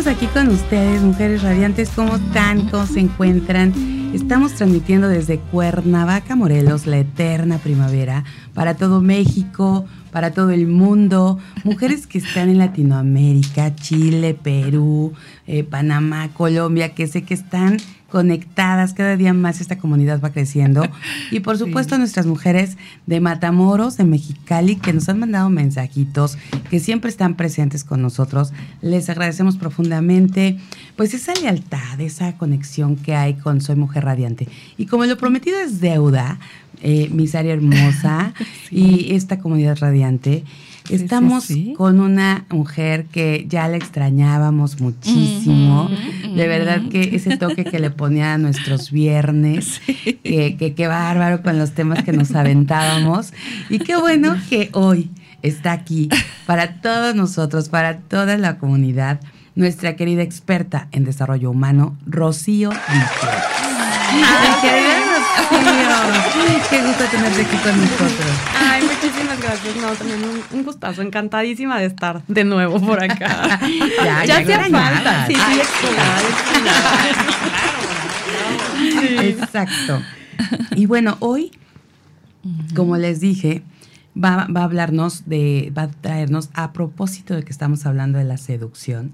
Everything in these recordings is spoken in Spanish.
Estamos aquí con ustedes, mujeres radiantes, ¿cómo? ¿Cómo se encuentran? Estamos transmitiendo desde Cuernavaca, Morelos, la eterna primavera, para todo México, para todo el mundo, mujeres que están en Latinoamérica, Chile, Perú, eh, Panamá, Colombia, que sé que están conectadas, cada día más esta comunidad va creciendo. Y por supuesto nuestras mujeres de Matamoros, de Mexicali, que nos han mandado mensajitos, que siempre están presentes con nosotros. Les agradecemos profundamente pues esa lealtad, esa conexión que hay con Soy Mujer Radiante. Y como lo prometido es deuda, eh, Misaria Hermosa y esta comunidad radiante, Estamos con una mujer que ya la extrañábamos muchísimo. de verdad que ese toque que le ponía a nuestros viernes, que qué bárbaro con los temas que nos aventábamos. Y qué bueno que hoy está aquí para todos nosotros, para toda la comunidad, nuestra querida experta en desarrollo humano, Rocío Qué gusto tenerte aquí con nosotros. Ay, muchísimas gracias. No, también un, gustazo. Encantadísima de estar de nuevo por acá. ya, ya, hacía falta. Sí, sí, claro. Exacto. Y bueno, hoy, como les dije, va, va a hablarnos de, va a traernos a propósito de que estamos hablando de la seducción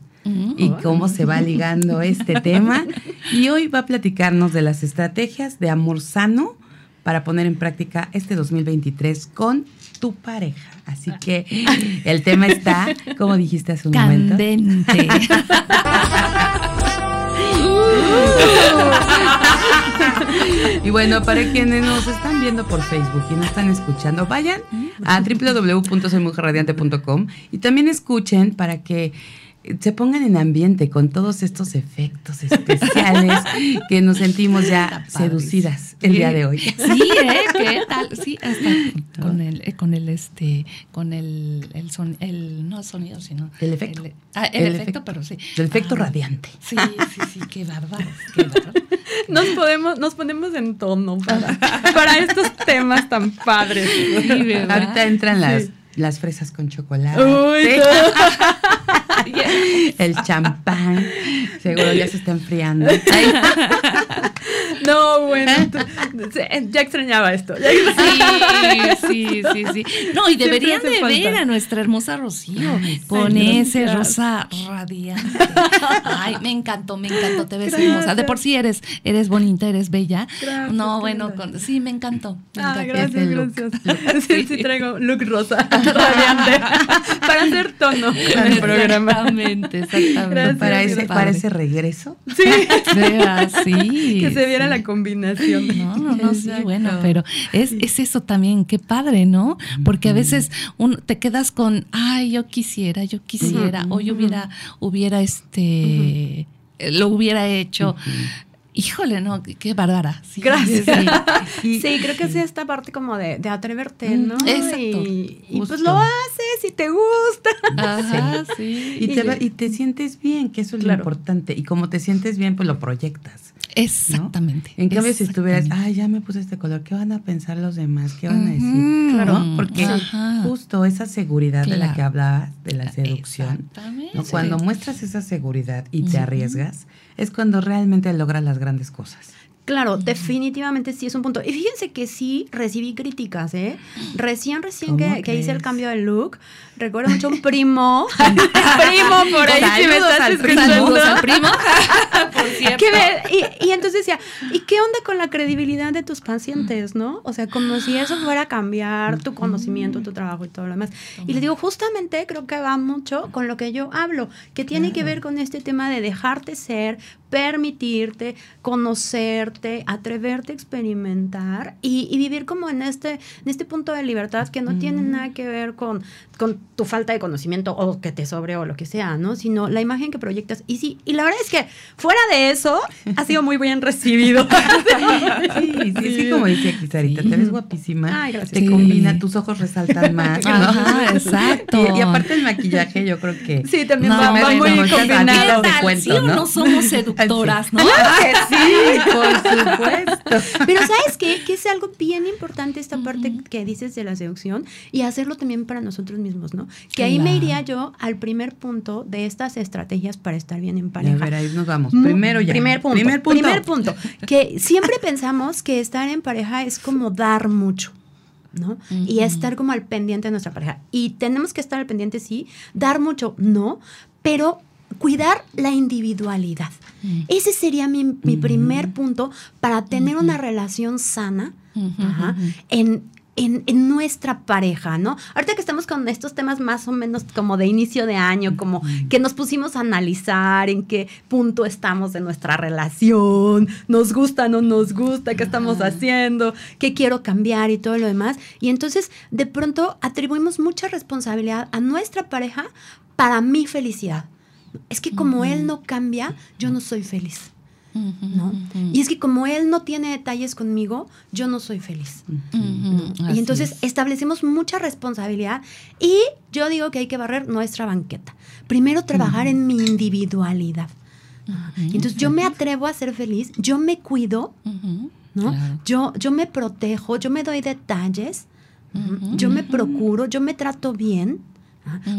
y cómo se va ligando este tema. Y hoy va a platicarnos de las estrategias de amor sano para poner en práctica este 2023 con tu pareja. Así que el tema está, como dijiste hace un Candente. momento. y bueno, para quienes nos están viendo por Facebook y nos están escuchando, vayan a www.soymujerradiante.com y también escuchen para que se pongan en ambiente con todos estos efectos especiales que nos sentimos ya seducidas el día de hoy. Sí, ¿eh? ¿Qué tal? Sí, hasta con el, eh, con el, este, con el, el, son, el no sonido, sino... El efecto. El, ah, el, efecto, pero sí. El efecto ah, radiante. Sí, sí, sí, qué bárbaro, qué bárbaro. Nos, podemos, nos ponemos en tono para, para estos temas tan padres. Ahorita entran las las fresas con chocolate. El champán. Seguro ya se está enfriando. no, bueno. ya extrañaba esto. Sí, sí, sí, sí. No, y deberían de ver a nuestra hermosa Rocío con ese rosa radiante. Ay, me encantó, me encantó. Te ves hermosa. De por sí eres, eres bonita, eres bella. no, bueno, sí, me encantó. ah, gracias, gracias. Sí, sí, traigo look rosa radiante para hacer tono en el programa. Exactamente, exactamente. para, ese, para ese regreso. Sí. sí. Que se viera la combinación. No, no, no, sí, bueno, pero es, es eso también, qué padre, ¿no? Porque a veces un, te quedas con, ay, yo quisiera, yo quisiera, o yo hubiera, hubiera este, lo hubiera hecho. Híjole, no, qué bárbara. Sí, Gracias. Sí, creo que es esta parte como de, de atreverte, mm, ¿no? Exacto. Y, pues lo haces y te gusta. Ajá, sí. Y, te, y te sientes bien, que eso es lo importante. Y como te sientes bien, pues lo proyectas. Exactamente. En cambio, si estuvieras, ay, ya me puse este color, ¿qué van a pensar los demás? ¿Qué van a decir? Claro. Porque justo esa seguridad de la que hablabas, de la seducción, ¿no? cuando muestras esa seguridad y te arriesgas, es cuando realmente logras las grandes cosas. Claro, definitivamente sí es un punto. Y fíjense que sí recibí críticas, ¿eh? Recién, recién que, hice el cambio de look, recuerdo mucho un primo, primo por ahí, si me estás escuchando. al primo, por cierto. y, y, entonces decía, ¿y qué onda con la credibilidad de tus pacientes, no? O sea, como si eso fuera a cambiar tu conocimiento, tu trabajo y todo lo demás. Y les digo, justamente creo que va mucho con lo que yo hablo, que tiene que ver con este tema de dejarte ser, permitirte, conocer animarte, atreverte a experimentar y, vivir como en este, en este punto de libertad que no tiene nada que ver con, con tu falta de conocimiento o que te sobre o lo que sea, ¿no? Sino la imagen que proyectas. Y sí, y la verdad es que fuera de eso, ha sido muy bien recibido. sí, sí, sí, como dice aquí Sarita, te ves guapísima. Ay, gracias. Te combina, tus ojos resaltan más. Ajá, exacto. Y, aparte el maquillaje, yo creo que. Sí, también va, muy combinado. de cuento, sí o no somos seductoras, ¿no? sí, por supuesto. Pero ¿sabes qué? Que es algo bien importante esta parte que dices de la seducción y hacerlo también para nosotros mismos, ¿no? Que ahí me iría yo al primer punto de estas estrategias para estar bien en pareja. A ver, ahí nos vamos. Primero ya. Primer punto. Primer punto. Primer punto. Que siempre pensamos que estar en pareja es como dar mucho. ¿no? Y estar como al pendiente de nuestra pareja. Y tenemos que estar al pendiente, sí, dar mucho, no, pero cuidar la individualidad. Ese sería mi, primer punto para tener una relación sana en, en, nuestra pareja, ¿no? Ahorita que estamos con estos temas más o menos como de inicio de año, como que nos pusimos a analizar en qué punto estamos de nuestra relación, nos gusta, no nos gusta, qué estamos haciendo, qué quiero cambiar y todo lo demás. Y entonces de pronto atribuimos mucha responsabilidad a nuestra pareja para mi felicidad. Es que como él no cambia, yo no soy feliz. ¿no? Y es que como él no tiene detalles conmigo, yo no soy feliz. Y entonces establecemos mucha responsabilidad y yo digo que hay que barrer nuestra banqueta. Primero trabajar en mi individualidad. Entonces yo me atrevo a ser feliz, yo me cuido, ¿no? Yo, yo me protejo, yo me doy detalles, yo me procuro, yo me trato bien.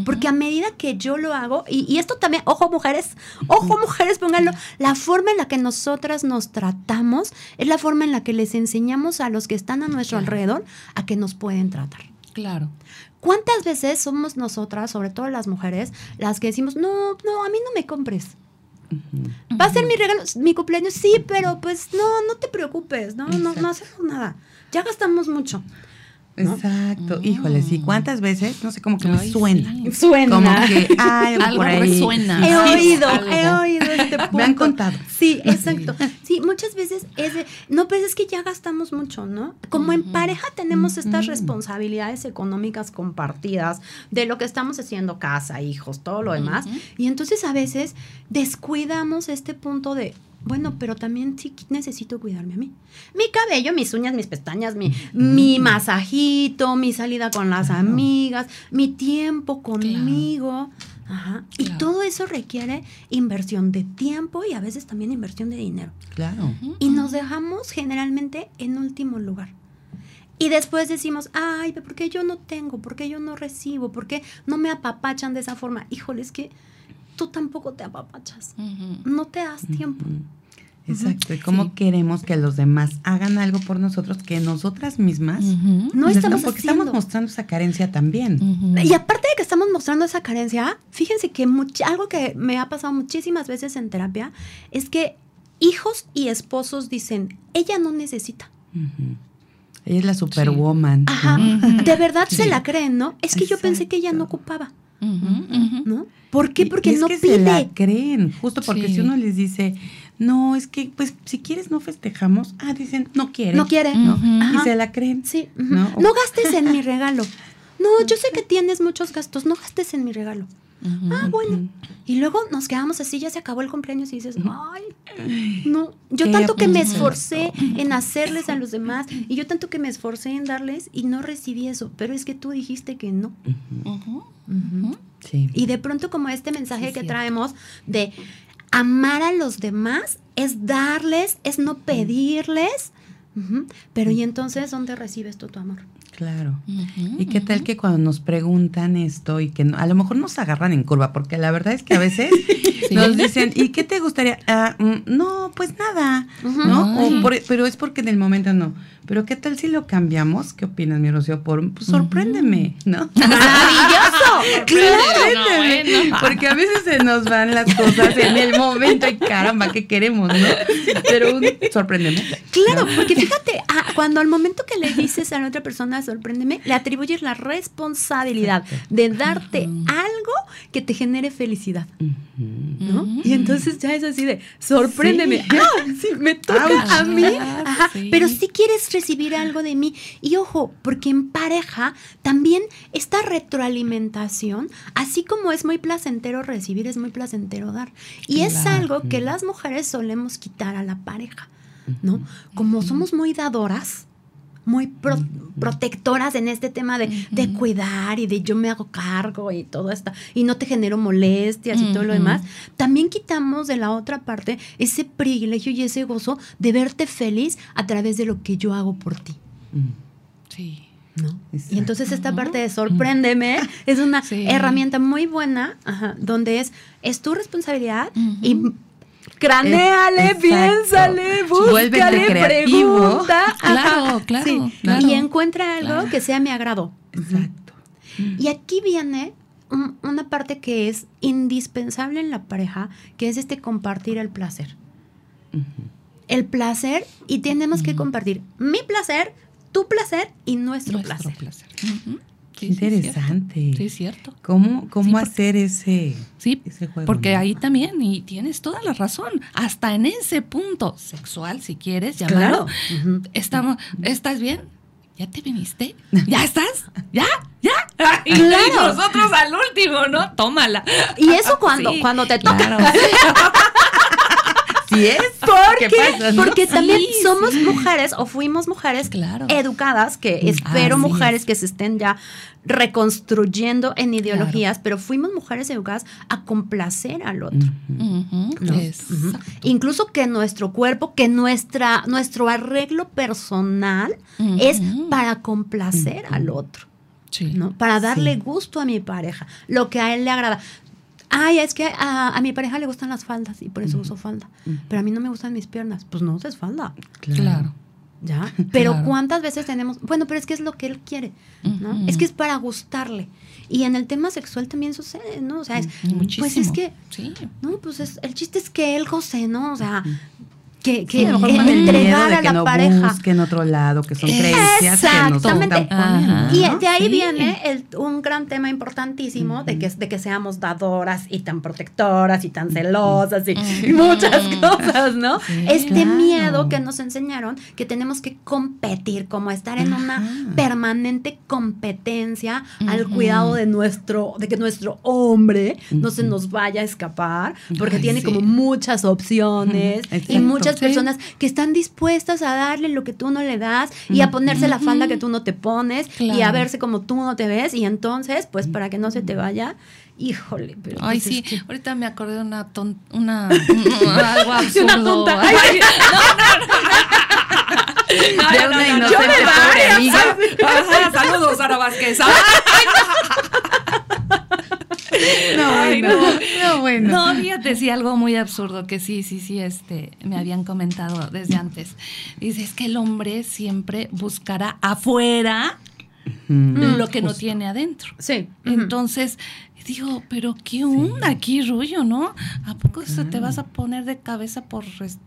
Porque a medida que yo lo hago, y, esto también, ojo mujeres, ojo mujeres, pónganlo, la forma en la que nosotras nos tratamos es la forma en la que les enseñamos a los que están a nuestro alrededor a que nos pueden tratar. Claro. ¿Cuántas veces somos nosotras, sobre todo las mujeres, las que decimos, no, no, a mí no me compres? Va a ser mi regalo, mi cumpleaños, sí, pero pues no, no te preocupes, no, no, no hacemos nada. Ya gastamos mucho. Exacto, híjole, sí, ¿cuántas veces? No sé, como que me suena. Suena. Como que hay algo, por ahí. Resuena. He oído, he oído este punto. Me han contado. Sí, exacto. Sí, muchas veces es de, no, pues es que ya gastamos mucho, ¿no? Como en pareja tenemos estas responsabilidades económicas compartidas de lo que estamos haciendo, casa, hijos, todo lo demás. Y entonces a veces descuidamos este punto de, bueno, pero también sí necesito cuidarme a mí. Mi cabello, mis uñas, mis pestañas, mi, mi masajito, mi salida con las amigas, mi tiempo conmigo. Ajá. Y todo eso requiere inversión de tiempo y a veces también inversión de dinero. Claro. Y nos dejamos generalmente en último lugar. Y después decimos, ay, ¿por qué yo no tengo? ¿Por qué yo no recibo? ¿Por qué no me apapachan de esa forma? Híjole, es que tú tampoco te apapachas. No te das tiempo. Exacto, y cómo queremos que los demás hagan algo por nosotros que nosotras mismas no estamos porque estamos mostrando esa carencia también. Y aparte de que estamos mostrando esa carencia, fíjense que algo que me ha pasado muchísimas veces en terapia es que hijos y esposos dicen, ella no necesita. Ella es la superwoman. Ajá, de verdad se la creen, ¿no? Es que yo pensé que ella no ocupaba. ¿No? ¿Por qué? Porque no que pide. Se la creen, justo porque si uno les dice, no, es que, pues, si quieres no festejamos, ah, dicen, no quiere. No quiere. Y se la creen. Sí. ¿no? no gastes en mi regalo. No, yo sé que tienes muchos gastos, no gastes en mi regalo. ah, bueno. Y luego nos quedamos así, ya se acabó el cumpleaños y dices, ay, no, yo tanto que me esforcé en hacerles a los demás y yo tanto que me esforcé en darles y no recibí eso, pero es que tú dijiste que no. Y de pronto como este mensaje que traemos de amar a los demás es darles, es no pedirles, pero ¿y entonces dónde recibes tú tu amor? Claro. ¿Y qué tal que cuando nos preguntan esto y que a lo mejor nos agarran en curva? Porque la verdad es que a veces nos dicen, ¿y qué te gustaría? Ah, mm, no, pues nada, ¿no? pero es porque en el momento no. Pero ¿qué tal si lo cambiamos? ¿Qué opinas, mi Rocío? Por, pues, sorpréndeme, ¿no? ¡Maravilloso! ¡Sorpréndeme! porque a veces se nos van las cosas en el momento y caramba, ¿qué queremos, no? Pero sorpréndeme. Claro, porque fíjate, ah, cuando al momento que le dices a la otra persona sorpréndeme, le atribuyes la responsabilidad de darte algo que te genere felicidad. ¿no? Y entonces ya es así de, sorpréndeme. ¡Ah! Sí, me toca a mí. Ajá. Pero si quieres recibir algo de mí. Y ojo, porque en pareja también esta retroalimentación, así como es muy placentero recibir, es muy placentero dar. Y es algo que las mujeres solemos quitar a la pareja, ¿no? Como somos muy dadoras, muy protectoras en este tema de, cuidar y de yo me hago cargo y todo esto, y no te genero molestias y todo lo demás, también quitamos de la otra parte ese privilegio y ese gozo de verte feliz a través de lo que yo hago por ti. Sí. ¿No? Y entonces esta parte de sorpréndeme es una herramienta muy buena, donde es, es tu responsabilidad y craneale, piénsale, búscale, pregunta. Claro, claro, Y encuentra algo que sea mi agrado. Exacto. Y aquí viene una parte que es indispensable en la pareja, que es este compartir el placer. El placer, y tenemos que compartir mi placer, tu placer y nuestro, placer. Qué interesante. Sí, es cierto. ¿Cómo, cómo hacer ese, sí, juego? Porque ahí también, y tienes toda la razón, hasta en ese punto sexual, si quieres llamarlo, estamos, ¿estás bien? ¿Ya te viniste? ¿Ya estás? ¿Ya? ¿Ya? Y nosotros al último, ¿no? Tómala. Y eso cuando, cuando te toca. Sí es. Porque, porque también somos mujeres o fuimos mujeres educadas, que espero mujeres que se estén ya reconstruyendo en ideologías, pero fuimos mujeres educadas a complacer al otro. Incluso que nuestro cuerpo, que nuestra, nuestro arreglo personal es para complacer al otro. ¿no? Para darle gusto a mi pareja, lo que a él le agrada ay, es que a, mi pareja le gustan las faldas y por eso uso falda. Pero a mí no me gustan mis piernas. Pues no uses falda. Claro. ¿Ya? Pero ¿cuántas veces tenemos? Bueno, pero es que es lo que él quiere, ¿no? Es que es para gustarle. Y en el tema sexual también sucede, ¿no? O sea, es, pues es que, sí. no, pues es, el chiste es que él goce, ¿no? O sea, que, que a lo mejor entregar a la no pareja. busquen otro lado, que son creencias Exactamente. y de ahí viene el, un gran tema importantísimo de, que, de que seamos dadoras y tan protectoras y tan celosas y, muchas cosas, ¿no? este miedo que nos enseñaron que tenemos que competir, como estar en una permanente competencia al cuidado de nuestro, de que nuestro hombre no se nos vaya a escapar, porque tiene como muchas opciones y muchas personas que están dispuestas a darle lo que tú no le das y a ponerse la falda que tú no te pones y a verse como tú no te ves y entonces, pues para que no se te vaya, híjole, pero Ay, pues sí, ahorita me acordé de una tonta, una, algo absurdo. Una Ay, no, no, no. De una inocente pobre amiga. saludos, Sara Vázquez. No, no, bueno. No, fíjate, sí, algo muy absurdo que sí, sí, sí, este, me habían comentado desde antes. Dice, es que el hombre siempre buscará afuera lo que no tiene adentro. Sí. Entonces, digo, pero qué onda aquí, rollo, ¿no? ¿A poco se te vas a poner de cabeza por este,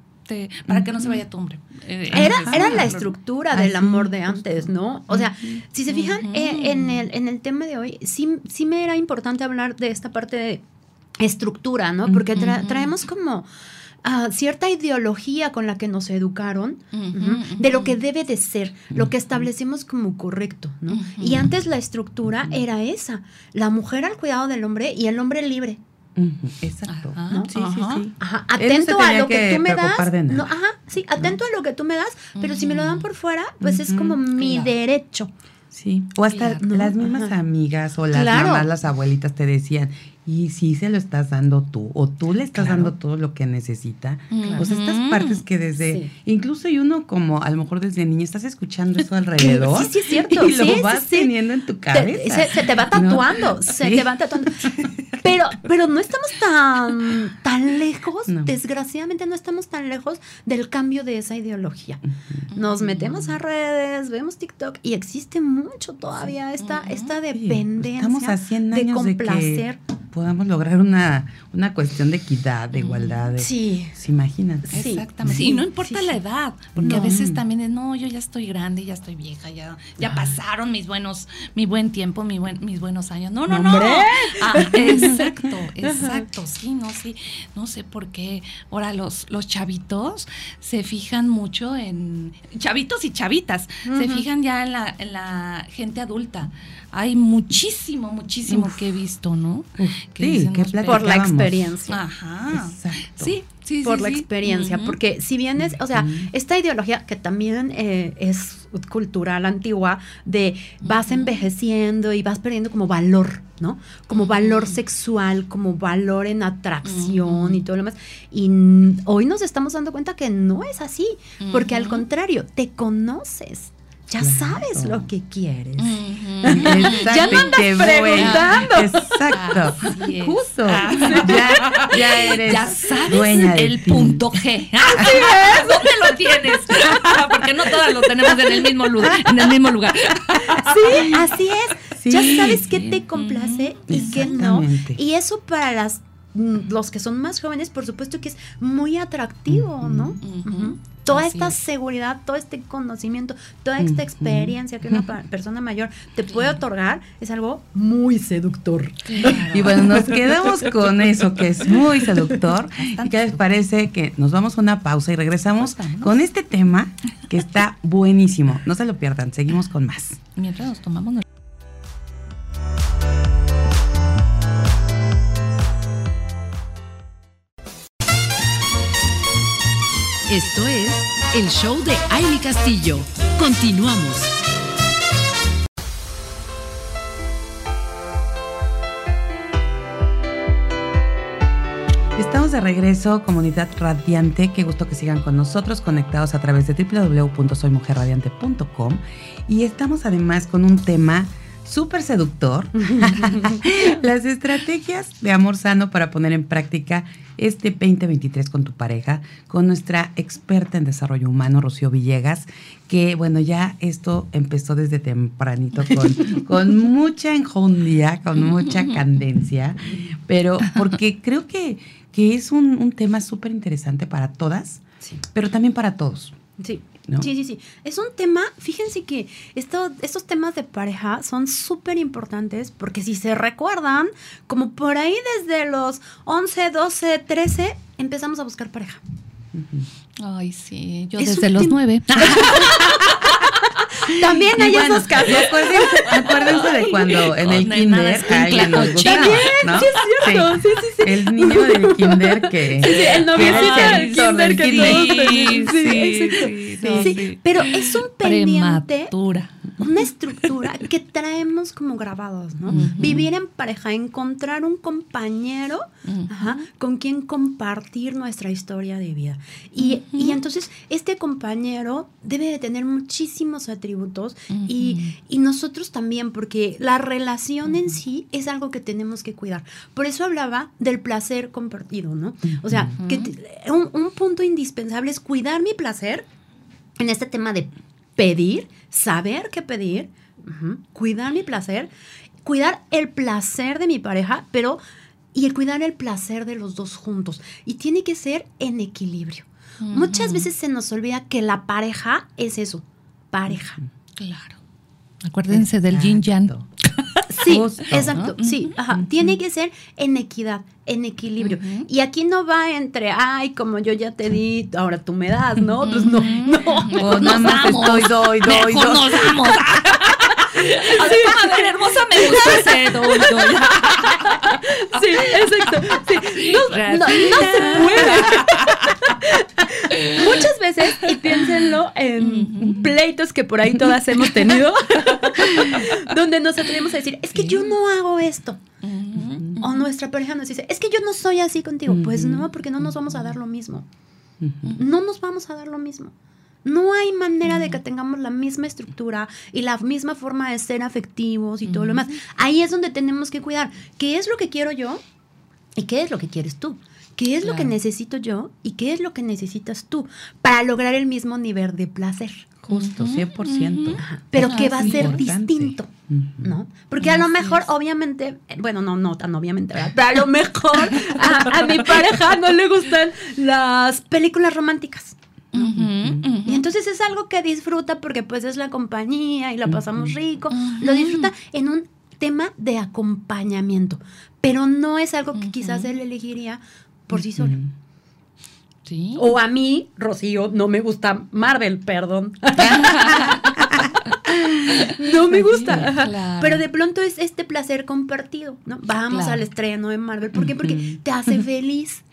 para que no se vaya tu hombre. Eh, era, era la estructura del amor de antes, ¿no? O sea, si se fijan eh, en, el, en el tema de hoy, sí, sí me era importante hablar de esta parte de estructura, ¿no? Porque traemos como... Ah, cierta ideología con la que nos educaron de lo que debe de ser, lo que establecimos como correcto, ¿no? Y antes la estructura era esa, la mujer al cuidado del hombre y el hombre libre. Exacto. Sí, sí, sí. Atento a lo que, tú me das. ajá, sí, atento a lo que tú me das, pero si me lo dan por fuera, pues es como mi derecho. Sí, o hasta las mismas amigas o las mamás, las abuelitas te decían, y si se lo estás dando tú, o tú le estás dando todo lo que necesita. Pues estas partes que desde, incluso y uno como a lo mejor desde niño estás escuchando eso alrededor. Sí, sí, es cierto. Y lo vas teniendo en tu cabeza. se, te va tatuando, se te va tatuando. Pero, pero no estamos tan, tan lejos, desgraciadamente no estamos tan lejos del cambio de esa ideología. Nos metemos a redes, vemos TikTok y existe mucho todavía esta, esta dependencia estamos a 100 años de complacer. De podamos lograr una, una cuestión de equidad, de igualdad. sí. ¿Se imaginan? Exactamente. y no importa la edad, porque a veces también es, no, yo ya estoy grande, ya estoy vieja, ya, ya pasaron mis buenos, mi buen tiempo, mi buen, mis buenos años. No, no, no. Ah, exacto, exacto. Sí, no, sí. No sé por qué ahora los, los chavitos se fijan mucho en. Chavitos y chavitas, se fijan ya en la, en la gente adulta hay muchísimo, muchísimo que he visto, ¿no? sí, que por la experiencia. Ajá. Exacto. Sí, sí, por la experiencia, porque si bien es, o sea, esta ideología que también eh, es cultural antigua de vas envejeciendo y vas perdiendo como valor, ¿no? Como valor sexual, como valor en atracción y todo lo demás. Y hoy nos estamos dando cuenta que no es así, porque al contrario, te conoces ya sabes lo que quieres. ya no andas preguntando. Exacto. Justo. Ya, ya, eres ya sabes el punto G. Así es. ¿Dónde lo tienes? Porque no todas lo tenemos en el mismo lugar. En el mismo lugar. Sí, así es. ya sabes qué te complace y qué no. Y eso para las mm, los que son más jóvenes, por supuesto que es muy atractivo, ¿no? Toda esta seguridad, todo este conocimiento, toda esta experiencia que una persona mayor te puede otorgar es algo muy seductor. Y bueno, nos quedamos con eso que es muy seductor. ¿Y qué les parece que nos vamos a una pausa y regresamos con este tema que está buenísimo? No se lo pierdan, seguimos con más. Mientras nos tomamos Esto es el show de Aile Castillo. Continuamos. Estamos de regreso, comunidad radiante. Qué gusto que sigan con nosotros, conectados a través de www.soymujerradiante.com. Y estamos además con un tema súper seductor. Las estrategias de amor sano para poner en práctica este 2023 con tu pareja, con nuestra experta en desarrollo humano, Rocío Villegas, que bueno, ya esto empezó desde tempranito con, con mucha enjundia, con mucha candencia, pero porque creo que, que es un, tema súper interesante para todas, pero también para todos. Sí. Sí, sí, sí. Es un tema, fíjense que esto, estos temas de pareja son súper importantes porque si se recuerdan, como por ahí desde los 11, 12, 13, empezamos a buscar pareja. Ay, sí, yo desde los 9. También hay esos casos. Acuérdense, de cuando en el kinder alguien nos gustaba, ¿no? Sí, es cierto. Sí. Sí, sí, El niño del kinder que... Sí, el novio del kinder que sí, sí, sí, Pero es un pendiente... Una estructura que traemos como grabados, ¿no? Vivir en pareja, encontrar un compañero con quien compartir nuestra historia de vida. Y, y entonces este compañero debe de tener muchísimos atributos y, nosotros también, porque la relación en sí es algo que tenemos que cuidar. Por eso hablaba del placer compartido, ¿no? O sea, que un, punto indispensable es cuidar mi placer en este tema de pedir, saber qué pedir, cuidar mi placer, cuidar el placer de mi pareja, pero y el cuidar el placer de los dos juntos. Y tiene que ser en equilibrio. Muchas veces se nos olvida que la pareja es eso, pareja. Claro. Acuérdense del yin yang. Sí, exacto, sí, ajá. Tiene que ser en equidad, en equilibrio. Y aquí no va entre, ay, como yo ya te di, ahora tú me das, ¿no? Pues no, no. Nada más estoy, doy, doy, doy. nos damos. Así, a ver, hermosa, me gusta ese. Sí, exacto. Sí. No, no, no se puede. Muchas veces, y piénsenlo en pleitos que por ahí todas hemos tenido, donde nos atrevemos a decir, es que yo no hago esto. O nuestra pareja nos dice, es que yo no soy así contigo. Pues no, porque no nos vamos a dar lo mismo. No nos vamos a dar lo mismo. No hay manera de que tengamos la misma estructura y la misma forma de ser afectivos y todo lo demás. Ahí es donde tenemos que cuidar qué es lo que quiero yo y qué es lo que quieres tú. ¿Qué es lo que necesito yo y qué es lo que necesitas tú para lograr el mismo nivel de placer? Justo, 100%. Pero que va a ser distinto. ¿no? Porque a lo mejor, obviamente, bueno, no, no tan obviamente, ¿verdad? Pero a lo mejor a, mi pareja no le gustan las películas románticas. Y entonces es algo que disfruta porque pues es la compañía y la pasamos rico. Lo disfruta en un tema de acompañamiento, pero no es algo que quizás él elegiría por sí solo. Sí. O a mí, Rocío, no me gusta Marvel, perdón. no me gusta. Pero de pronto es este placer compartido, ¿no? Vamos al estreno de Marvel. ¿Por qué? Porque te hace feliz.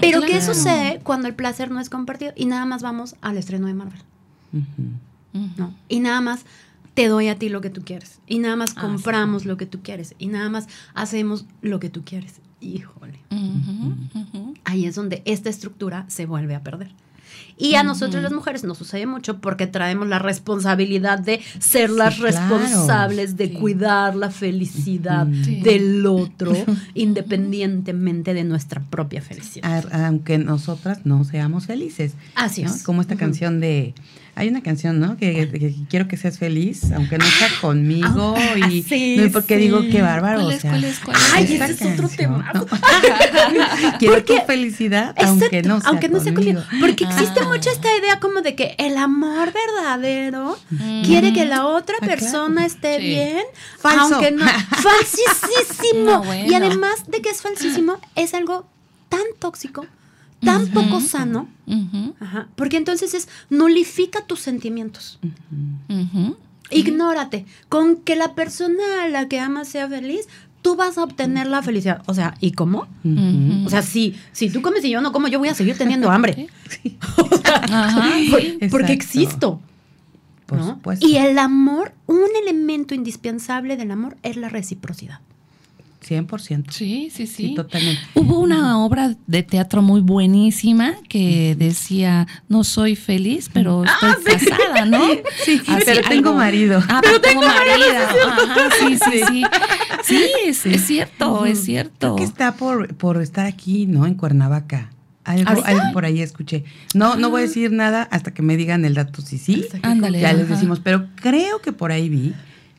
Pero ¿qué sucede cuando el placer no es compartido y nada más vamos al estreno de Marvel? ¿No? Y nada más te doy a ti lo que tú quieres. Y nada más ah, compramos lo que tú quieres. Y nada más hacemos lo que tú quieres. Híjole. Ahí es donde esta estructura se vuelve a perder. Y a nosotros las mujeres nos sucede mucho porque traemos la responsabilidad de ser las responsables de cuidar la felicidad del otro, independientemente de nuestra propia felicidad. aunque nosotras no seamos felices. Así es. Como esta canción de hay una canción, ¿no? Que, quiero que seas feliz, aunque no sea conmigo. Ah, y sí, no porque digo qué bárbaro. ¿Cuál es, cuál es, cuál es? Ay, ese es otro tema. quiero tu felicidad, aunque no sea aunque no sea conmigo. Porque existe ah. mucho esta idea como de que el amor verdadero mm. quiere que la otra ah, persona esté bien. Falso. Aunque no. Falsísimo. Y además de que es falsísimo, es algo tan tóxico tan poco sano, porque entonces es nulifica tus sentimientos. Ignórate. Con que la persona a la que amas sea feliz, tú vas a obtener la felicidad. O sea, ¿y cómo? O sea, si, si tú comes y yo no como, yo voy a seguir teniendo hambre. porque existo. Y el amor, un elemento indispensable del amor es la reciprocidad. 100%. Sí, sí, sí. totalmente. Hubo una obra de teatro muy buenísima que decía, no soy feliz, pero ah, estoy casada, ¿no? Sí, pero tengo marido. Ah, pero, tengo, marido. sí, sí, sí. Sí, es, cierto, es cierto. Creo que está por, por estar aquí, ¿no? En Cuernavaca. Algo, por ahí escuché. No, no voy a decir nada hasta que me digan el dato. Sí, sí. Ándale. Ya les decimos, pero creo que por ahí vi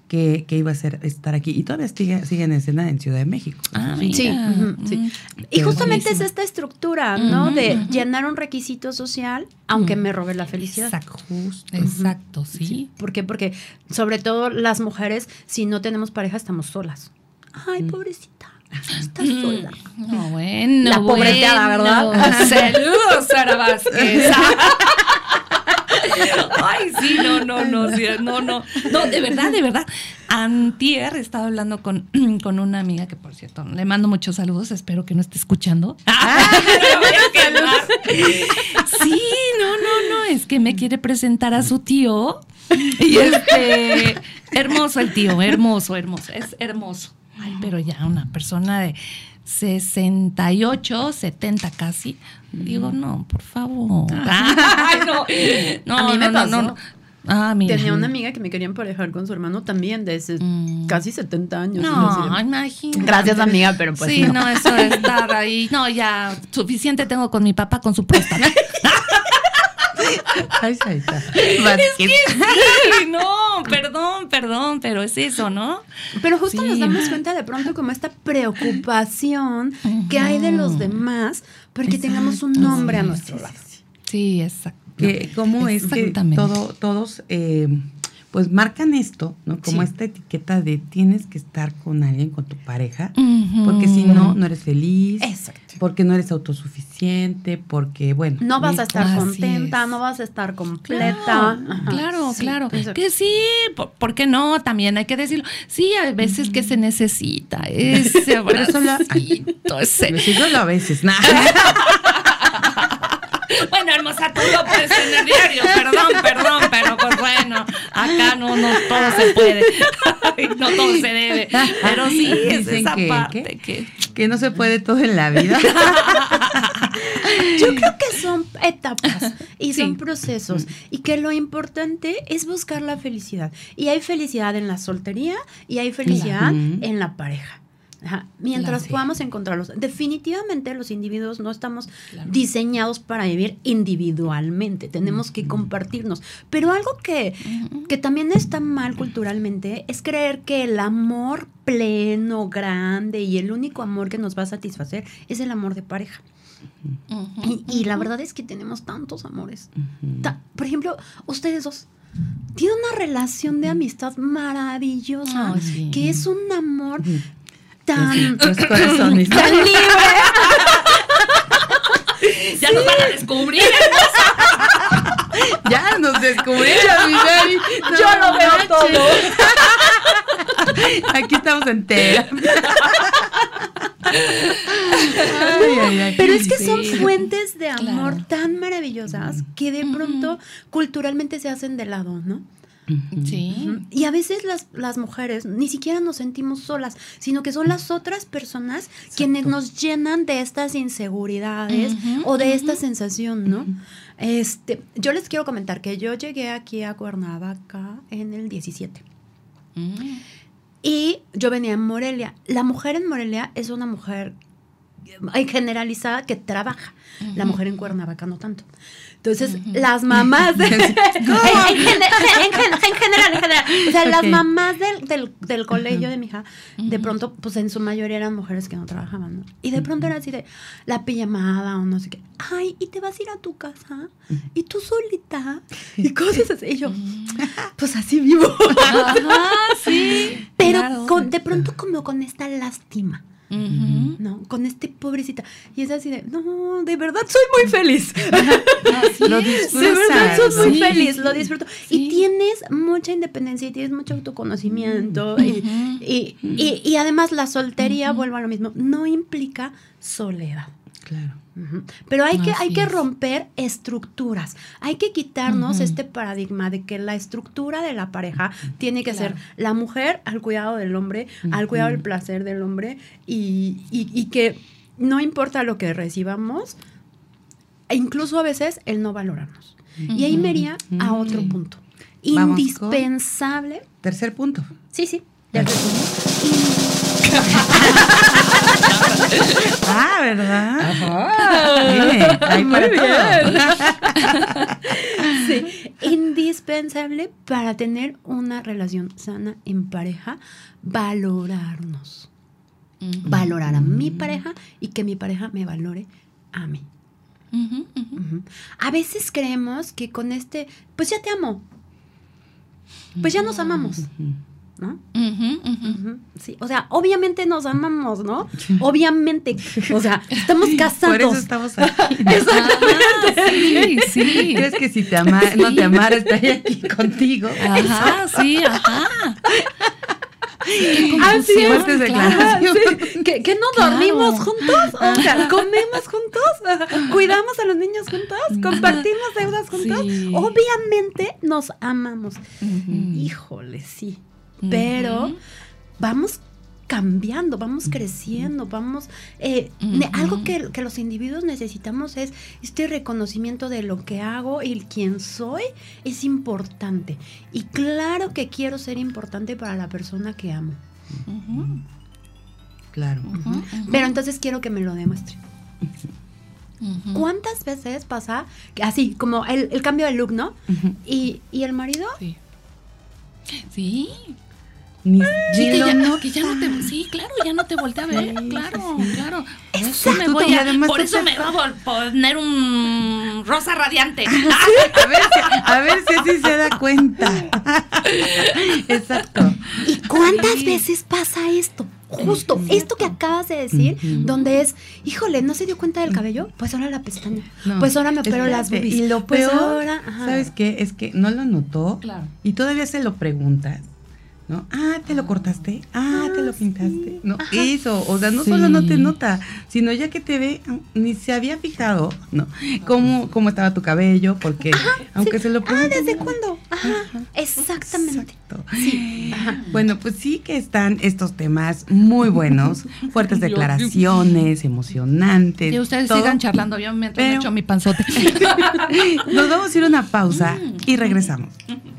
que, iba a ser estar aquí. Y todavía sigue, sigue en escena en Ciudad de México. Ah, sí. sí. Mm, y justamente es esta estructura, ¿no? de llenar un requisito social, aunque me robe la felicidad. Exacto. Exacto, sí. ¿Por qué? Porque sobre todo las mujeres, si no tenemos pareja, estamos solas. Ay, pobrecita. Estás sola. No, bueno. La pobreteada, ¿verdad? Saludos, Sara Vázquez. Ay, sí, no, no, no, no, no. No, de verdad, de verdad. Antier estaba hablando con, con una amiga que, por cierto, le mando muchos saludos, espero que no esté escuchando. Ah, sí, no, no, no, es que me quiere presentar a su tío. Y este, hermoso el tío, hermoso, hermoso, es hermoso. Ay, pero ya una persona de 68, 70 casi. Digo, no, por favor. Ay, no. no. A mí me pasó. Ah, Tenía una amiga que me quería emparejar con su hermano también de mm. casi 70 años. No, imagínate. Gracias, amiga, pero pues. Sí, no. eso de estar ahí. No, ya suficiente tengo con mi papá con su próstata. Ay, Es que sí, no, perdón, perdón, pero es eso, ¿no? Pero justo nos damos cuenta de pronto como esta preocupación que hay de los demás porque tengamos un nombre a nuestro lado. Sí, exacto. Que, ¿Cómo es que todo, todos eh, pues marcan esto, ¿no? Como esta etiqueta de tienes que estar con alguien, con tu pareja, porque si no, no eres feliz, Exacto. porque no eres autosuficiente, porque, bueno. No vas a estar contenta, no vas a estar completa. Claro, claro. Que sí, ¿por, qué no? También hay que decirlo. Sí, hay veces que se necesita ese Pero eso lo, ese. a veces, nada. Bueno, hermosa, tú lo puedes tener diario, perdón, perdón, pero pues bueno, acá no, no todo se puede, no todo se debe, pero sí es esa parte que... que no se puede todo en la vida. Yo creo que son etapas y son procesos y que lo importante es buscar la felicidad. Y hay felicidad en la soltería y hay felicidad en la pareja. Mientras podamos encontrarlos. Definitivamente los individuos no estamos diseñados para vivir individualmente, tenemos que compartirnos. Pero algo que, que también está mal culturalmente es creer que el amor pleno, grande y el único amor que nos va a satisfacer es el amor de pareja. y, la verdad es que tenemos tantos amores. por ejemplo, ustedes dos tienen una relación de amistad maravillosa, que es un amor tan, tan libre. ya nos van a descubrir. ya nos descubrieron, mi Yo lo veo todo. Aquí estamos enteras. Pero es que son fuentes de amor tan maravillosas que de pronto culturalmente se hacen de lado, ¿no? Sí. Y a veces las, las, mujeres ni siquiera nos sentimos solas, sino que son las otras personas quienes nos llenan de estas inseguridades o de esta sensación, ¿no? Este, yo les quiero comentar que yo llegué aquí a Cuernavaca en el 17. Mm. Y yo venía en Morelia. La mujer en Morelia es una mujer generalizada que trabaja. La mujer en Cuernavaca no tanto. Entonces, las mamás de, en, general, en general. O sea, las mamás del, del, colegio de mi hija, de pronto, pues en su mayoría eran mujeres que no trabajaban, ¿no? Y de pronto era así de la pijamada o no sé qué. Ay, ¿y te vas a ir a tu casa? ¿Y tú solita? Y cosas así. Y yo, pues así vivo. Ajá, sí. Pero de pronto como con esta lástima. ¿No? Con este pobrecita. Y es así de, no, de verdad soy muy feliz. lo disfruto. De verdad soy muy feliz, lo disfruto. Y tienes mucha independencia y tienes mucho autoconocimiento. y, y, y, además la soltería, vuelvo a lo mismo, no implica soledad. Claro. Pero hay que, hay que romper estructuras. Hay que quitarnos este paradigma de que la estructura de la pareja tiene que ser la mujer al cuidado del hombre, al cuidado del placer del hombre y, que no importa lo que recibamos, e incluso a veces el no valorarnos. Y ahí me iría a otro punto. Indispensable. Tercer punto. Sí, sí. Tercer ah, ¿verdad? Ajá. Muy bien. sí. Indispensable para tener una relación sana en pareja, valorarnos. Valorar a mi pareja y que mi pareja me valore a mí. A veces creemos que con este, pues ya te amo, pues ya nos amamos. ¿No? Sí, o sea, obviamente nos amamos, ¿no? Obviamente, o sea, estamos casados. Por eso estamos aquí. Exactamente. sí, sí. ¿Crees que si te ama, no te amara estaría aquí contigo? Ajá, sí, ajá. Así es, ¿Que, ¿Que, no dormimos juntos? O sea, comemos juntos, cuidamos a los niños juntos, compartimos deudas juntos. Obviamente nos amamos. Híjole, sí pero vamos cambiando, vamos creciendo, vamos... Eh, algo que, los individuos necesitamos es este reconocimiento de lo que hago y quién soy es importante. Y claro que quiero ser importante para la persona que amo. Claro. Pero entonces quiero que me lo demuestre. ¿Cuántas veces pasa que así, como el, cambio de look, ¿no? y, y, el marido... Sí. Sí. Ni sí, que, ya, no, que ya no te sí claro ya no te volteé a ver claro claro. Eso me voy a por eso me voy a poner un rosa radiante. A ver si, a ver si así se da cuenta. Exacto. Y cuántas veces pasa esto justo esto que acabas de decir, donde es, híjole, ¿no se dio cuenta del cabello? Pues ahora la pestaña. pues ahora me opero las boobies. Y lo pues peor, ¿sabes qué? Es que no lo notó claro. y todavía se lo preguntas. ¿No? Ah, te lo cortaste, ah, te lo ah, pintaste, ¿no? Eso, o sea, no solo no te nota, sino ya que te ve, ni se había fijado, ¿no? Cómo, cómo estaba tu cabello, porque aunque se lo Ah, ¿desde cuándo? Ajá, exactamente. Exacto. Bueno, pues sí que están estos temas muy buenos, fuertes declaraciones, emocionantes. Y ustedes sigan charlando, yo me he hecho mi panzote. Nos vamos a ir a una pausa y regresamos.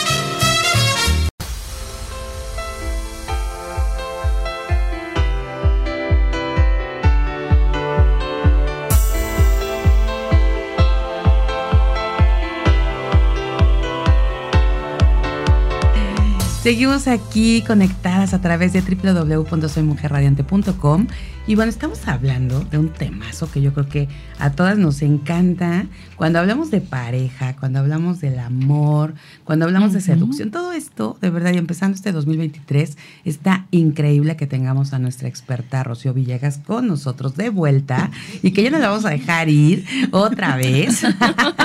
Seguimos aquí conectadas a través de www.soymujerradiante.com y bueno, estamos hablando de un temazo que yo creo que a todas nos encanta. Cuando hablamos de pareja, cuando hablamos del amor, cuando hablamos de seducción, todo esto, de verdad, y empezando este 2023, está increíble que tengamos a nuestra experta Rocío Villegas con nosotros de vuelta y que ya nos la vamos a dejar ir otra vez.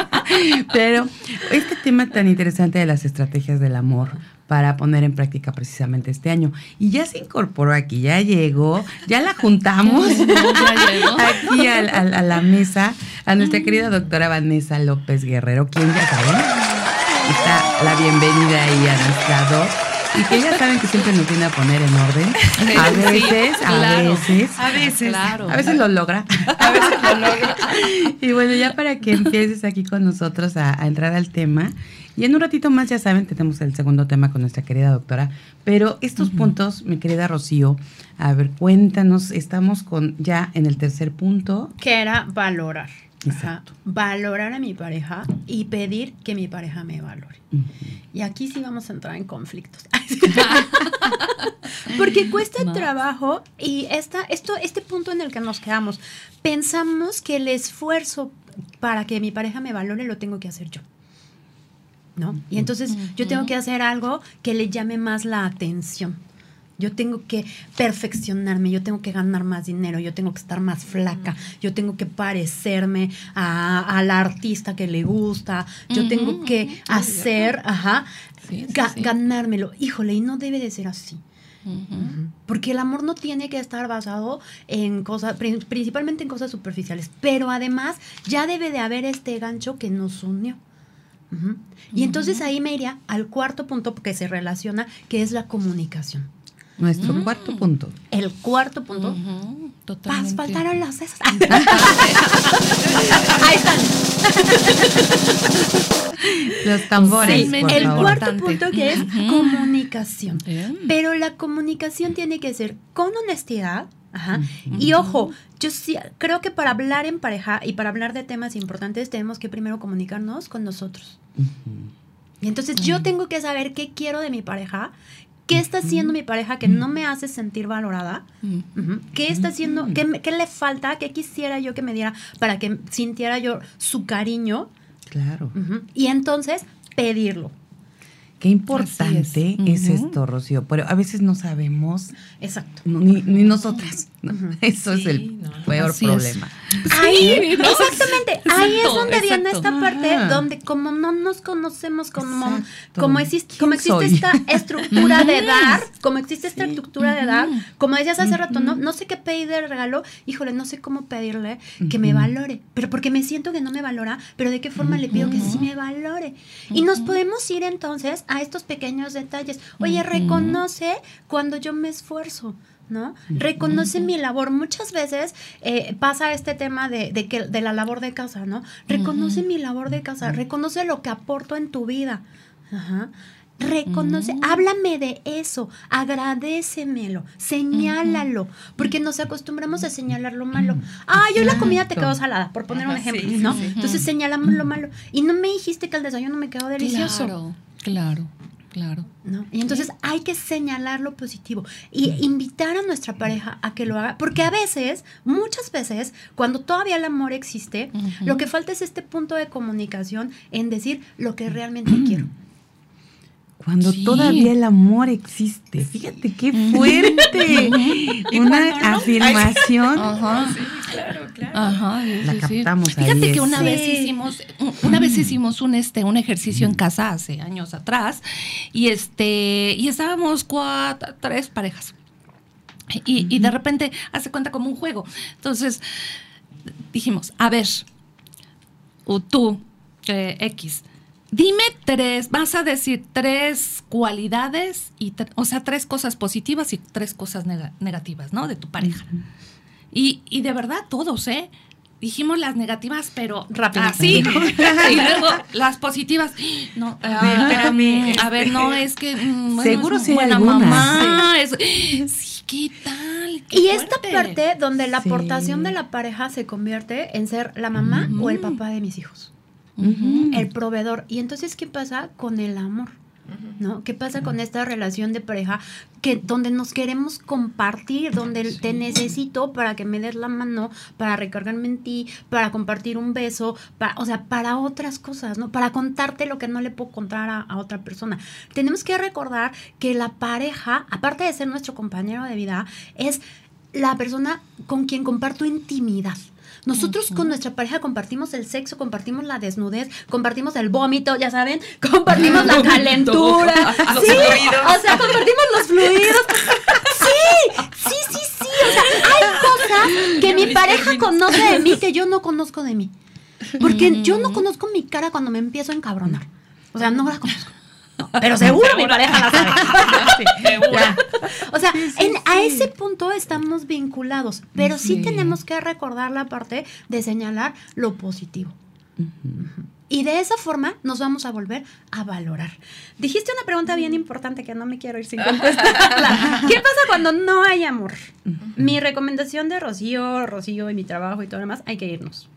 Pero este tema tan interesante de las estrategias del amor, para poner en práctica precisamente este año. Y ya se incorporó aquí, ya llegó, ya la juntamos aquí a, la mesa a nuestra querida doctora Vanessa López Guerrero, quien ya saben, está la bienvenida ahí a nuestra doc. Y que ya saben que siempre nos viene a poner en orden. A veces, a veces. A veces. Claro. A veces lo logra. A veces lo logra. Y bueno, ya para que empieces aquí con nosotros a, a entrar al tema. Y en un ratito más, ya saben, tenemos el segundo tema con nuestra querida doctora. Pero estos puntos, mi querida Rocío, a ver, cuéntanos, estamos con ya en el tercer punto. Que era valorar. Exacto. Valorar a mi pareja y pedir que mi pareja me valore. Y aquí sí vamos a entrar en conflictos. Porque cuesta trabajo y esta, esto, este punto en el que nos quedamos, pensamos que el esfuerzo para que mi pareja me valore lo tengo que hacer yo. ¿no? Y entonces yo tengo que hacer algo que le llame más la atención. Yo tengo que perfeccionarme, yo tengo que ganar más dinero, yo tengo que estar más flaca, yo tengo que parecerme a, la artista que le gusta, yo tengo que hacer, ajá, ganármelo. Híjole, y no debe de ser así. Porque el amor no tiene que estar basado en cosas, principalmente en cosas superficiales, pero además ya debe de haber este gancho que nos unió. Y entonces ahí me iría al cuarto punto que se relaciona, que es la comunicación. Nuestro mm. cuarto punto. El cuarto punto. Faltaron las esas. ahí están. Los tambores. el cuarto punto que es comunicación. Pero la comunicación tiene que ser con honestidad, Ajá. Y ojo, yo sí creo que para hablar en pareja y para hablar de temas importantes tenemos que primero comunicarnos con nosotros. Y entonces yo tengo que saber qué quiero de mi pareja, qué está haciendo mi pareja que no me hace sentir valorada, qué está haciendo, qué, qué, le falta, qué quisiera yo que me diera para que sintiera yo su cariño. Claro. Y entonces pedirlo. Qué importante es. esto, Rocío, pero a veces no sabemos. Exacto. Ni, nosotras. Eso es el peor problema. Ahí, exactamente. Ahí es donde viene esta parte donde como no nos conocemos como, como, existe, como existe esta estructura de dar, como existe esta estructura de dar, como decías hace rato, no, no sé qué pedir de regalo, híjole, no sé cómo pedirle que me valore, pero porque me siento que no me valora, pero de qué forma le pido que sí me valore. Y nos podemos ir entonces a estos pequeños detalles. Oye, reconoce cuando yo me esfuerzo. ¿No? Reconoce mi labor. Muchas veces eh, pasa este tema de, que, de la labor de casa, ¿no? Reconoce mi labor de casa, reconoce lo que aporto en tu vida. Ajá. Reconoce, háblame de eso, agradecemelo, señálalo, porque nos acostumbramos a señalar lo malo. Ah, yo la comida te quedó salada, por poner un ejemplo, ¿no? Entonces señalamos lo malo. Y no me dijiste que el desayuno me quedó delicioso. Claro, claro. Claro. ¿No? Y entonces hay que señalar lo positivo y invitar a nuestra pareja a que lo haga, porque a veces, muchas veces, cuando todavía el amor existe, lo que falta es este punto de comunicación en decir lo que realmente quiero. Cuando todavía el amor existe. Fíjate qué fuerte. Una afirmación. Ajá. Sí, claro, claro. Ajá, la captamos Fíjate que una vez hicimos, una vez hicimos un este, un ejercicio en casa hace años atrás, y este, y estábamos cuatro, tres parejas. Y, y de repente hace cuenta como un juego. Entonces, dijimos, a ver, o tú, eh, X Dime tres, vas a decir tres cualidades, y o sea, tres cosas positivas y tres cosas negativas, ¿no? De tu pareja. y, y, de verdad, todos, ¿eh? dijimos las negativas, pero rápido. Así. y luego las positivas. No, espérame. A ver, no, es que. Mm, Seguro sí buena mamá. sí, ¿qué tal? y esta parte donde la aportación de la pareja se convierte en ser la mamá o el papá de mis hijos. El proveedor. Y entonces, ¿qué pasa con el amor? ¿No? ¿Qué pasa con esta relación de pareja que donde nos queremos compartir, donde te necesito para que me des la mano, para recargarme en ti, para compartir un beso, para, o sea, para otras cosas, ¿no? Para contarte lo que no le puedo contar a, a otra persona. Tenemos que recordar que la pareja, aparte de ser nuestro compañero de vida, es la persona con quien comparto intimidad. Nosotros con nuestra pareja compartimos el sexo, compartimos la desnudez, compartimos el vómito, ya saben, compartimos la calentura. sí, o sea, compartimos los fluidos. Sí, sí, sí, sí. O sea, hay cosas que mi pareja conoce de mí que yo no conozco de mí. Porque yo no conozco mi cara cuando me empiezo a encabronar. O sea, no la conozco. Pero seguro mi pareja la sabe. O sea, a ese punto estamos vinculados, pero sí. tenemos que recordar la parte de señalar lo positivo. Y de esa forma nos vamos a volver a valorar. Dijiste una pregunta bien importante que no me quiero ir sin contestar. ¿Qué pasa cuando no hay amor? Mi recomendación de Rocío, Rocío y mi trabajo y todo lo demás, hay que irnos.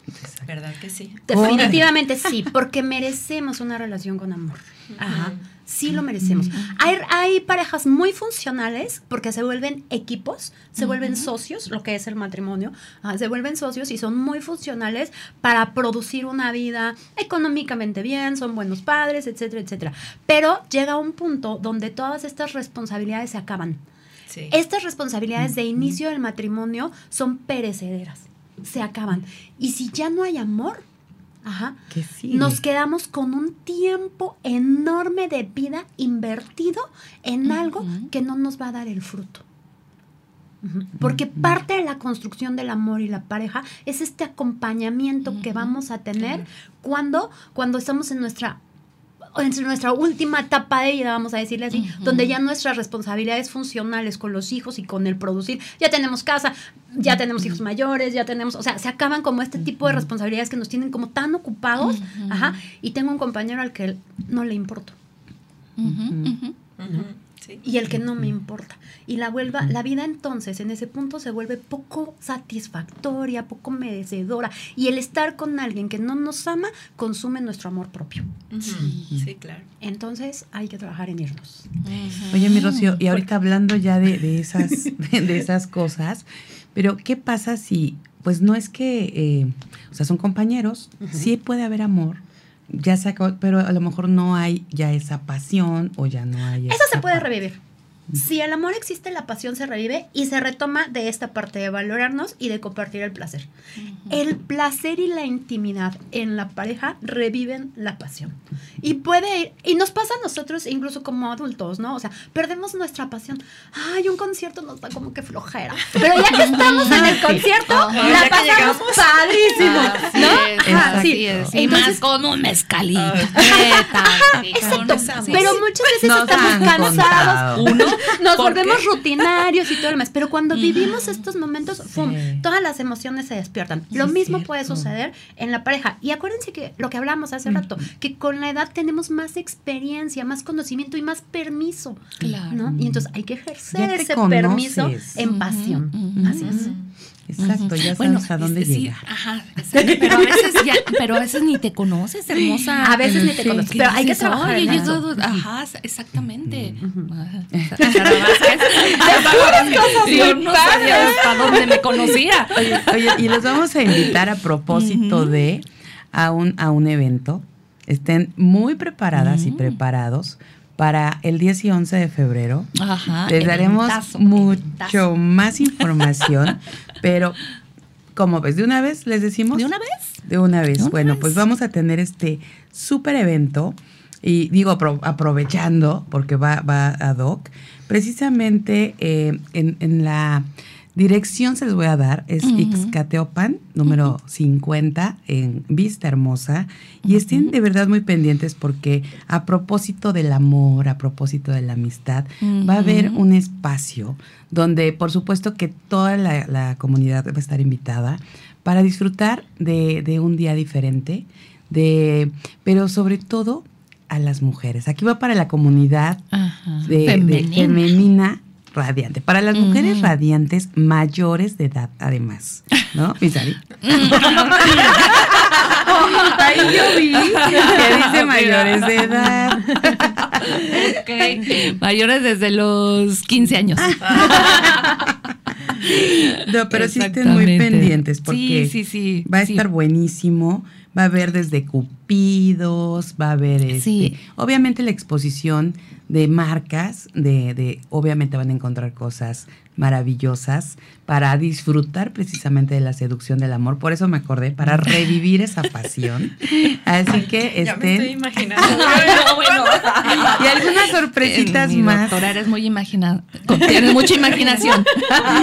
¿Verdad que sí? Definitivamente sí, porque merecemos una relación con amor. Ajá sí lo merecemos. Hay, hay, parejas muy funcionales porque se vuelven equipos, se vuelven socios, lo que es el matrimonio, se vuelven socios y son muy funcionales para producir una vida económicamente bien, son buenos padres, etcétera, etcétera. Pero llega un punto donde todas estas responsabilidades se acaban. Estas responsabilidades de inicio del matrimonio son perecederas, se acaban. Y si ya no hay amor, Ajá. Nos quedamos con un tiempo enorme de vida invertido en algo que no nos va a dar el fruto. Porque parte de la construcción del amor y la pareja es este acompañamiento que vamos a tener cuando, cuando estamos en nuestra en nuestra última etapa de vida, vamos a decirle así, donde ya nuestras responsabilidades funcionales con los hijos y con el producir, ya tenemos casa, ya tenemos hijos mayores, ya tenemos, o sea, se acaban como este tipo de responsabilidades que nos tienen como tan ocupados, ajá, y tengo un compañero al que no le importo y el que no me importa. Y la, vuelva, la vida entonces en ese punto se vuelve poco satisfactoria, poco merecedora. Y el estar con alguien que no nos ama consume nuestro amor propio. sí. claro. Entonces hay que trabajar en irnos. Oye, mi Rocío, y ahorita hablando ya de, esas, de esas cosas, pero ¿qué pasa si, pues no es que, eh, o sea, son compañeros, sí puede haber amor, ya se acabó, pero a lo mejor no hay ya esa pasión o ya no hay. Eso se puede revivir. Si el amor existe, la pasión se revive y se retoma de esta parte de valorarnos y de compartir el placer. El placer y la intimidad en la pareja reviven la pasión. Y puede ir, y nos pasa a nosotros incluso como adultos, ¿no? O sea, perdemos nuestra pasión. Ay, un concierto nos da como que flojera. Pero ya que estamos en el concierto, la pasamos padrísimo, ¿no? sí, Y más con un mezcalito. exacto. Pero muchas veces estamos cansados. Uno nos volvemos rutinarios y todo lo demás. Pero cuando vivimos estos momentos, todas las emociones se despiertan. lo mismo puede suceder en la pareja. Y acuérdense que lo que hablamos hace rato, que con la edad tenemos más experiencia, más conocimiento y más permiso. Claro. Y entonces hay que ejercer ese permiso en pasión. Así es. Exacto, ya sabes a dónde sí, Ajá, pero a veces ya, pero a veces ni te conoces, hermosa. A veces ni te conoces, pero hay que trabajar. Oye, en eso. ajá, exactamente. Yo no sabía hasta dónde me conocía. Oye, oye, y los vamos a invitar a propósito de a un, a un evento. Estén muy preparadas y preparados para el 10 y 11 de febrero. Ajá, Les daremos mucho más información, pero como ves, de una vez les decimos. ¿De una vez? De una vez. bueno, pues vamos a tener este súper evento y digo aprovechando porque va, va a Doc, precisamente eh, en, en la Dirección se les voy a dar, es Ixcateopan, número 50, en Vista Hermosa. Y estén de verdad muy pendientes porque a propósito del amor, a propósito de la amistad, va a haber un espacio donde por supuesto que toda la, comunidad va a estar invitada para disfrutar de, de un día diferente, de, pero sobre todo a las mujeres. Aquí va para la comunidad de, femenina. Radiante. Para las mujeres radiantes mayores de edad, además. ¿No, Misari? Ahí yo vi que dice mayores de edad. Ok. Mayores desde los 15 años. No, pero sí estén muy pendientes porque sí, sí, sí, va a estar buenísimo. Va a haber desde cupidos, va a haber este, obviamente la exposición de marcas, de, de, obviamente van a encontrar cosas maravillosas para disfrutar precisamente de la seducción del amor. Por eso me acordé, para revivir esa pasión. Así que ya me estoy imaginando. y sorpresitas más. Doctora, eres muy imaginada. Tienes mucha imaginación.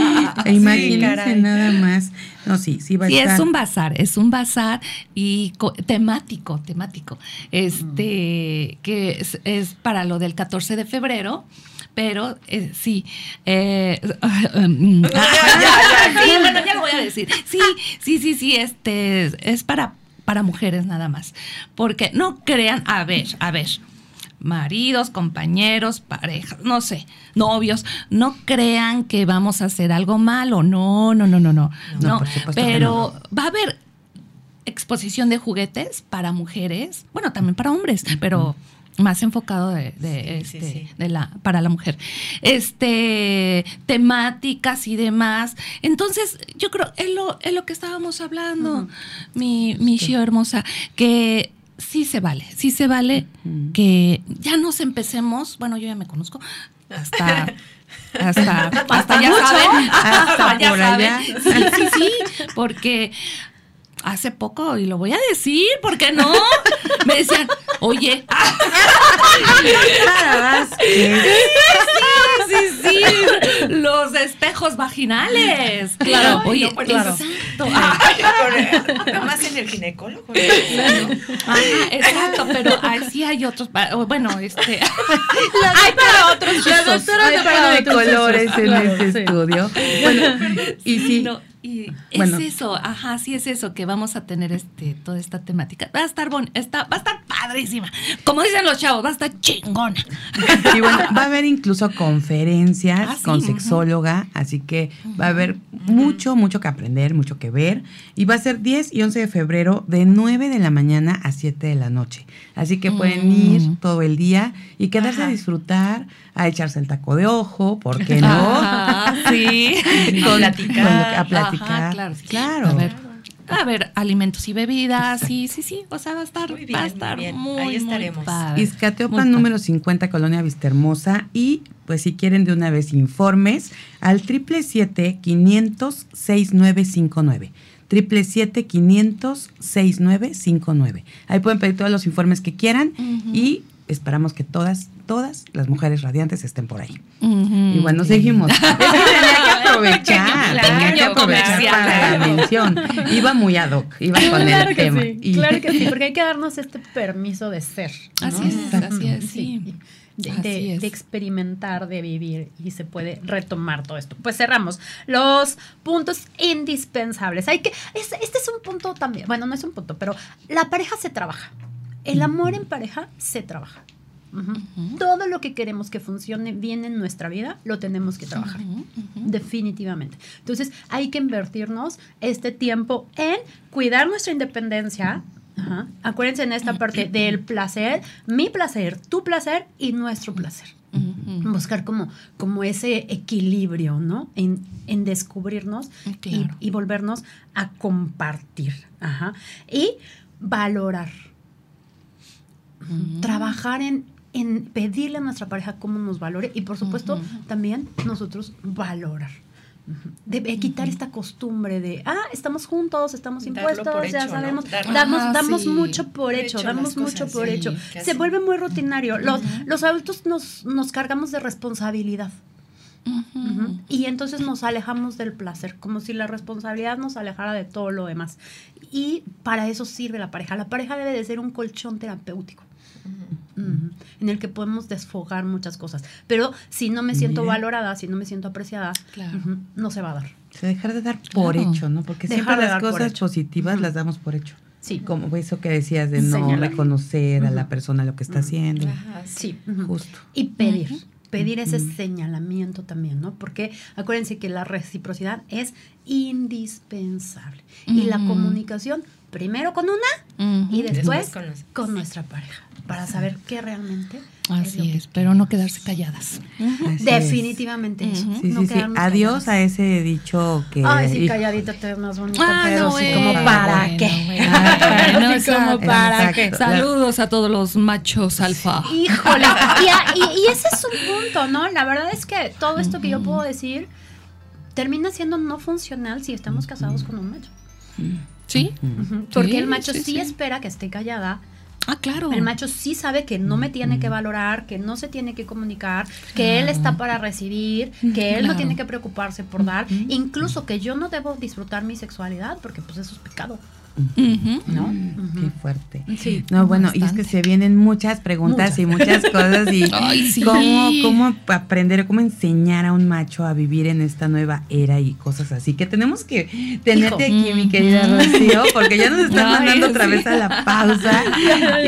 Imagínense nada más. No, sí, sí va a estar. es un bazar, es un bazar y temático, temático. Este, que es, es para lo del 14 de febrero pero eh, sí. Eh, mm, sí, bueno, ya lo voy a decir. Sí, sí, sí, sí, este es para, para mujeres nada más. Porque no crean, a ver, a ver, maridos, compañeros, parejas, no sé, novios, no crean que vamos a hacer algo malo, no, no, no, no, no. no, pero va a haber exposición de juguetes para mujeres, bueno, también para hombres, pero más enfocado de, este, de la para la mujer. Este temáticas y demás. Entonces yo creo es lo es lo que estábamos hablando mi mi hermosa que sí se vale sí se vale que ya nos empecemos bueno yo ya me conozco hasta hasta, hasta, ya saben, hasta, ya saben. Sí, sí, sí, porque hace poco, y lo voy a decir, ¿por qué no? Me decían, oye. sí, sí, sí, los espejos vaginales. Claro, oye, claro. exacto. más en el ginecólogo. exacto, pero sí hay otros, bueno, este. hay para otros La doctora hay para de colores en este estudio. Bueno, y sí. Y es eso, ajá, sí es eso, que vamos a tener este, toda esta temática. Va a estar bon, está, va a estar padrísima. Como dicen los chavos, va a estar chingona. Y bueno, va a haber incluso conferencias ah, con sexóloga, así que va a haber mucho, mucho que aprender, mucho que ver. Y va a ser 10 y 11 de febrero de 9 de la mañana a 7 de la noche. Así que pueden ir mm. todo el día y quedarse a disfrutar, a echarse el taco de ojo, ¿por qué no? sí, con, platicar. a platicar. claro, claro. A ver, a ver, alimentos y bebidas, sí, sí, sí. O sea, va a estar muy, bien, va a estar muy, Ahí estaremos. Iscateopan número 50, Colonia Vistahermosa. Y pues si quieren de una vez informes, al 777-500-6959. 777-500-6959. Ahí pueden pedir todos los informes que quieran y esperamos que todas, todas las mujeres radiantes estén por ahí. Y bueno, seguimos. es que tenía que aprovechar, tenía que aprovechar para la mención. Iba muy ad hoc, iba con claro el que tema. Sí, Claro que sí, porque hay que darnos este permiso de ser. Así es, así es, sí. De, experimentar, de vivir y se puede retomar todo esto. Pues cerramos los puntos indispensables. Hay que, este es un punto también, bueno, no es un punto, pero la pareja se trabaja. El amor en pareja se trabaja. Todo lo que queremos que funcione bien en nuestra vida lo tenemos que trabajar. Definitivamente. Entonces hay que invertirnos este tiempo en cuidar nuestra independencia. Acuérdense en esta parte del placer, mi placer, tu placer y nuestro placer. Buscar como, como ese equilibrio, ¿no? En, descubrirnos y, y, volvernos a compartir. Y valorar trabajar en, en pedirle a nuestra pareja cómo nos valore y por supuesto también nosotros valorar. De quitar esta costumbre de, ah, estamos juntos, estamos impuestos, ya sabemos, damos, damos mucho por hecho, damos mucho por hecho. Se vuelve muy rutinario. Los, los adultos nos, nos cargamos de responsabilidad. Y entonces nos alejamos del placer, como si la responsabilidad nos alejara de todo lo demás. Y para eso sirve la pareja. La pareja debe de ser un colchón terapéutico. En el que podemos desfogar muchas cosas. Pero si no me siento valorada, si no me siento apreciada, no se va a dar. Se dejar de dar por hecho, ¿no? Porque siempre las cosas positivas las damos por hecho. Sí. Como eso que decías de no reconocer a la persona lo que está haciendo. Sí. Justo. Y pedir pedir ese señalamiento también, ¿no? Porque acuérdense que la reciprocidad es indispensable. Y la comunicación, primero con una y después, con, nuestra pareja, para saber qué realmente. Así es, pero no quedarse calladas. Definitivamente eso. Sí, sí, sí. Adiós a ese dicho que. Ay, sí, calladita te ves más bonita, ah, pero sí, como para qué. como para qué. Saludos a todos los machos alfa. Híjole. Y, y, ese es un punto, ¿no? La verdad es que todo esto que yo puedo decir termina siendo no funcional si estamos casados con un macho. ¿Sí? Porque el macho sí, espera que esté callada. Ah, claro. El macho sí sabe que no me tiene que valorar, que no se tiene que comunicar, que él está para recibir, que él no tiene que preocuparse por dar, incluso que yo no debo disfrutar mi sexualidad porque pues eso es pecado. ¿No? Qué fuerte. no, bueno, y es que se vienen muchas preguntas y muchas cosas y cómo, aprender, cómo enseñar a un macho a vivir en esta nueva era y cosas así. Que tenemos que tenerte aquí, mi querida Rocío, porque ya nos están mandando otra vez a la pausa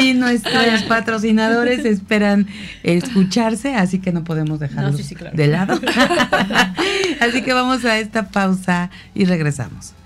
y nuestros patrocinadores esperan escucharse, así que no podemos dejarlos de lado. así que vamos a esta pausa y regresamos.